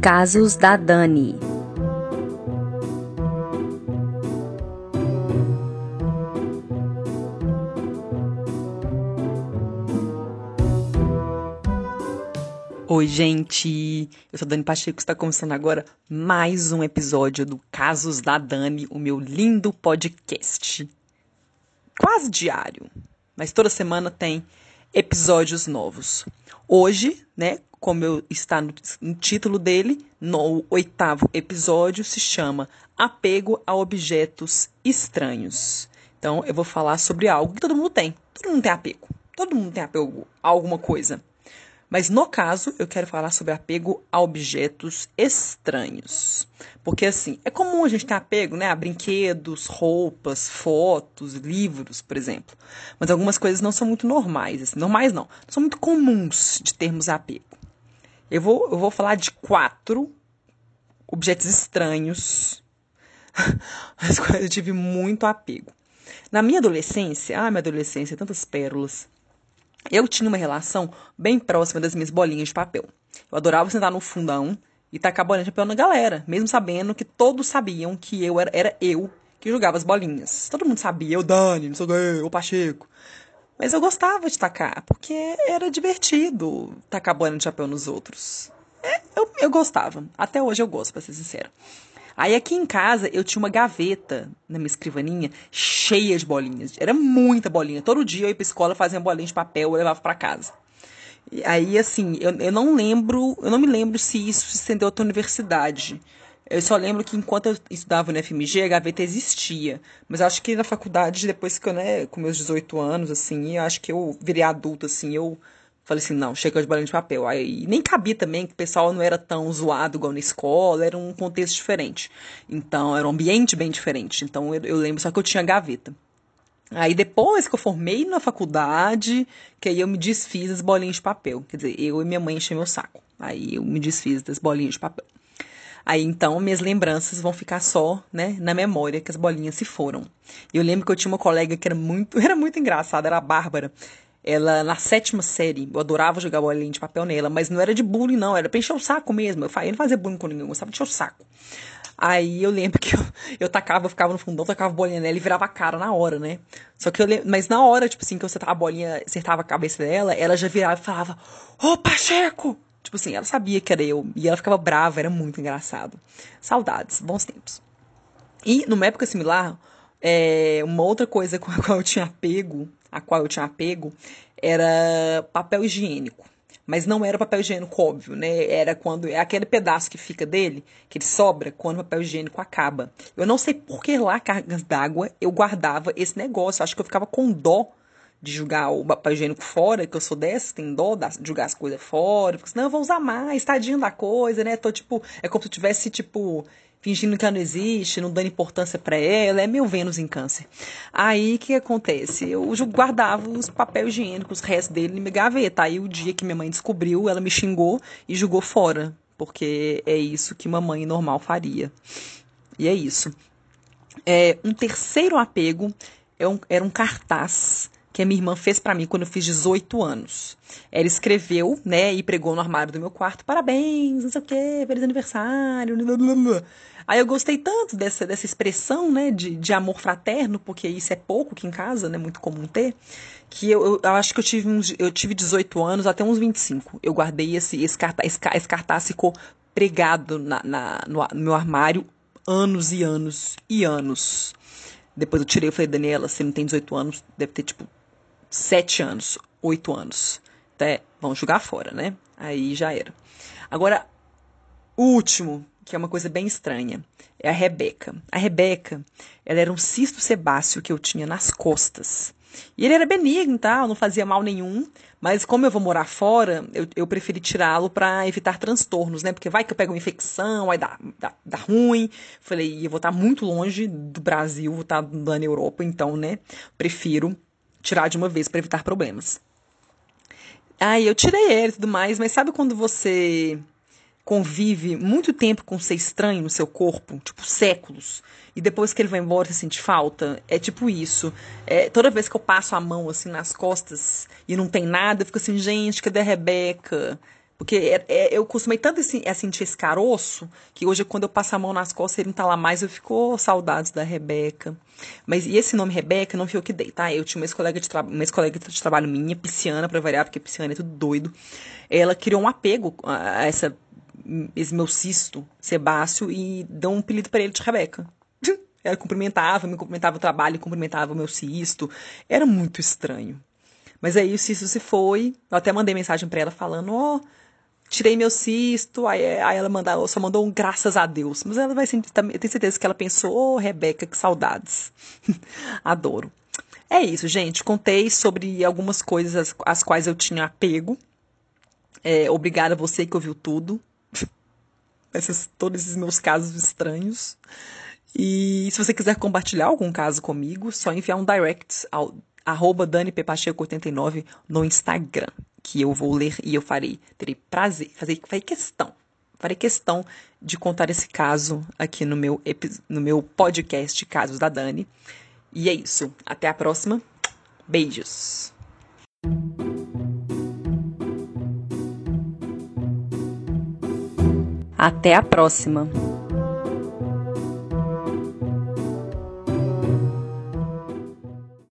Casos da Dani. Oi, gente! Eu sou a Dani Pacheco, está começando agora mais um episódio do Casos da Dani, o meu lindo podcast. Quase diário, mas toda semana tem episódios novos. Hoje, né, como eu, está no, no título dele, no oitavo episódio, se chama Apego a Objetos Estranhos. Então, eu vou falar sobre algo que todo mundo tem. Todo mundo tem apego. Todo mundo tem apego a alguma coisa. Mas no caso, eu quero falar sobre apego a objetos estranhos. Porque assim, é comum a gente ter apego, né, a brinquedos, roupas, fotos, livros, por exemplo. Mas algumas coisas não são muito normais, assim, normais não, são muito comuns de termos apego. Eu vou, eu vou falar de quatro objetos estranhos, as quais eu tive muito apego. Na minha adolescência, ah, minha adolescência, tantas pérolas. Eu tinha uma relação bem próxima das minhas bolinhas de papel. Eu adorava sentar no fundão e tacar bolinha de papel na galera, mesmo sabendo que todos sabiam que eu era, era eu que jogava as bolinhas. Todo mundo sabia, eu Dani, não o que, o Pacheco. Mas eu gostava de tacar, porque era divertido tacar bolinha de papel nos outros. É, eu, eu gostava. Até hoje eu gosto, pra ser sincera. Aí aqui em casa eu tinha uma gaveta na minha escrivaninha cheia de bolinhas. Era muita bolinha. Todo dia eu ia pra escola, fazia bolinha de papel, eu levava para casa. E aí, assim, eu, eu não lembro, eu não me lembro se isso se estendeu até a universidade. Eu só lembro que enquanto eu estudava no FMG, a gaveta existia. Mas acho que na faculdade, depois que eu, né, com meus 18 anos, assim, eu acho que eu virei adulta, assim, eu Falei assim, não, chega de bolinha de papel. Aí nem cabia também, que o pessoal não era tão zoado igual na escola, era um contexto diferente. Então, era um ambiente bem diferente. Então, eu, eu lembro só que eu tinha gaveta. Aí depois que eu formei na faculdade, que aí eu me desfiz das bolinhas de papel. Quer dizer, eu e minha mãe enchemos meu saco. Aí eu me desfiz das bolinhas de papel. Aí então minhas lembranças vão ficar só, né, na memória que as bolinhas se foram. Eu lembro que eu tinha uma colega que era muito, era muito engraçada, era a Bárbara. Ela, na sétima série, eu adorava jogar bolinha de papel nela, mas não era de bullying, não, era pra encher o saco mesmo. Eu, eu não fazia bullying com ninguém, eu gostava de encher o saco. Aí eu lembro que eu, eu tacava, eu ficava no fundão, tacava bolinha nela e virava a cara na hora, né? Só que eu lembro, mas na hora, tipo assim, que eu acertava a bolinha, acertava a cabeça dela, ela já virava e falava, ô Pacheco! Tipo assim, ela sabia que era eu, e ela ficava brava, era muito engraçado. Saudades, bons tempos. E numa época similar, é, uma outra coisa com a qual eu tinha apego a qual eu tinha apego era papel higiênico. Mas não era papel higiênico óbvio, né? Era quando. É aquele pedaço que fica dele, que ele sobra, quando o papel higiênico acaba. Eu não sei por que lá, cargas d'água, eu guardava esse negócio. Acho que eu ficava com dó de jogar o papel higiênico fora, que eu sou dessa, tem dó de jogar as coisas fora. Porque senão eu vou usar mais, tadinho da coisa, né? Tô tipo. É como se eu tivesse, tipo fingindo que ela não existe, não dando importância para ela, é meu Vênus em câncer. Aí o que acontece? Eu guardava os papéis higiênicos, os restos dele na minha gaveta. Aí o dia que minha mãe descobriu, ela me xingou e jogou fora, porque é isso que mamãe normal faria. E é isso. É, um terceiro apego é um, era um cartaz que a minha irmã fez para mim quando eu fiz 18 anos. Ela escreveu, né, e pregou no armário do meu quarto: parabéns, não sei o quê, feliz aniversário. Blá, blá, blá. Aí eu gostei tanto dessa, dessa expressão, né, de, de amor fraterno, porque isso é pouco que em casa, né, muito comum ter, que eu, eu, eu acho que eu tive, uns, eu tive 18 anos até uns 25. Eu guardei esse, esse, cartaz, esse, esse cartaz ficou pregado na, na, no, no meu armário anos e anos e anos. Depois eu tirei e falei, Daniela, você não tem 18 anos, deve ter, tipo, sete anos, oito anos. Até vão jogar fora, né? Aí já era. Agora, o último, que é uma coisa bem estranha, é a Rebeca. A Rebeca, ela era um cisto sebáceo que eu tinha nas costas. E ele era benigno, tá? Não fazia mal nenhum. Mas como eu vou morar fora, eu, eu preferi tirá-lo para evitar transtornos, né? Porque vai que eu pego uma infecção, vai dar, dar, dar ruim. Falei, eu vou estar muito longe do Brasil, vou estar na Europa, então, né? Prefiro tirar de uma vez para evitar problemas. Aí eu tirei ele e tudo mais, mas sabe quando você convive muito tempo com ser estranho no seu corpo, tipo séculos, e depois que ele vai embora você sente falta? É tipo isso. É, toda vez que eu passo a mão assim nas costas e não tem nada, eu fico assim, gente, cadê a Rebeca? Porque é, é, eu costumei tanto assim, é, sentir esse caroço que hoje, quando eu passo a mão nas costas, ele não tá lá mais, eu fico oh, saudades da Rebeca. Mas e esse nome Rebeca não fui eu que dei, tá? Eu tinha uma ex-colega de, uma ex -colega de trabalho minha, pisciana, pra variar, porque pisciana é tudo doido. Ela criou um apego a essa, esse meu cisto, Sebácio, e deu um apelido para ele de Rebeca. Ela cumprimentava, me cumprimentava o trabalho, cumprimentava o meu cisto. Era muito estranho. Mas aí o cisto se foi. Eu até mandei mensagem para ela falando: Ó, oh, tirei meu cisto. Aí, aí ela mandou, só mandou um graças a Deus. Mas ela vai sentir, eu tenho certeza que ela pensou: Ô, oh, Rebeca, que saudades. Adoro. É isso, gente. Contei sobre algumas coisas às, às quais eu tinha apego. É, obrigada a você que ouviu tudo. Esses, todos esses meus casos estranhos. E se você quiser compartilhar algum caso comigo, só enviar um direct ao arroba DaniPepacheco89 no Instagram, que eu vou ler e eu farei, terei prazer, fazer, farei questão, farei questão de contar esse caso aqui no meu, no meu podcast Casos da Dani. E é isso, até a próxima, beijos! Até a próxima!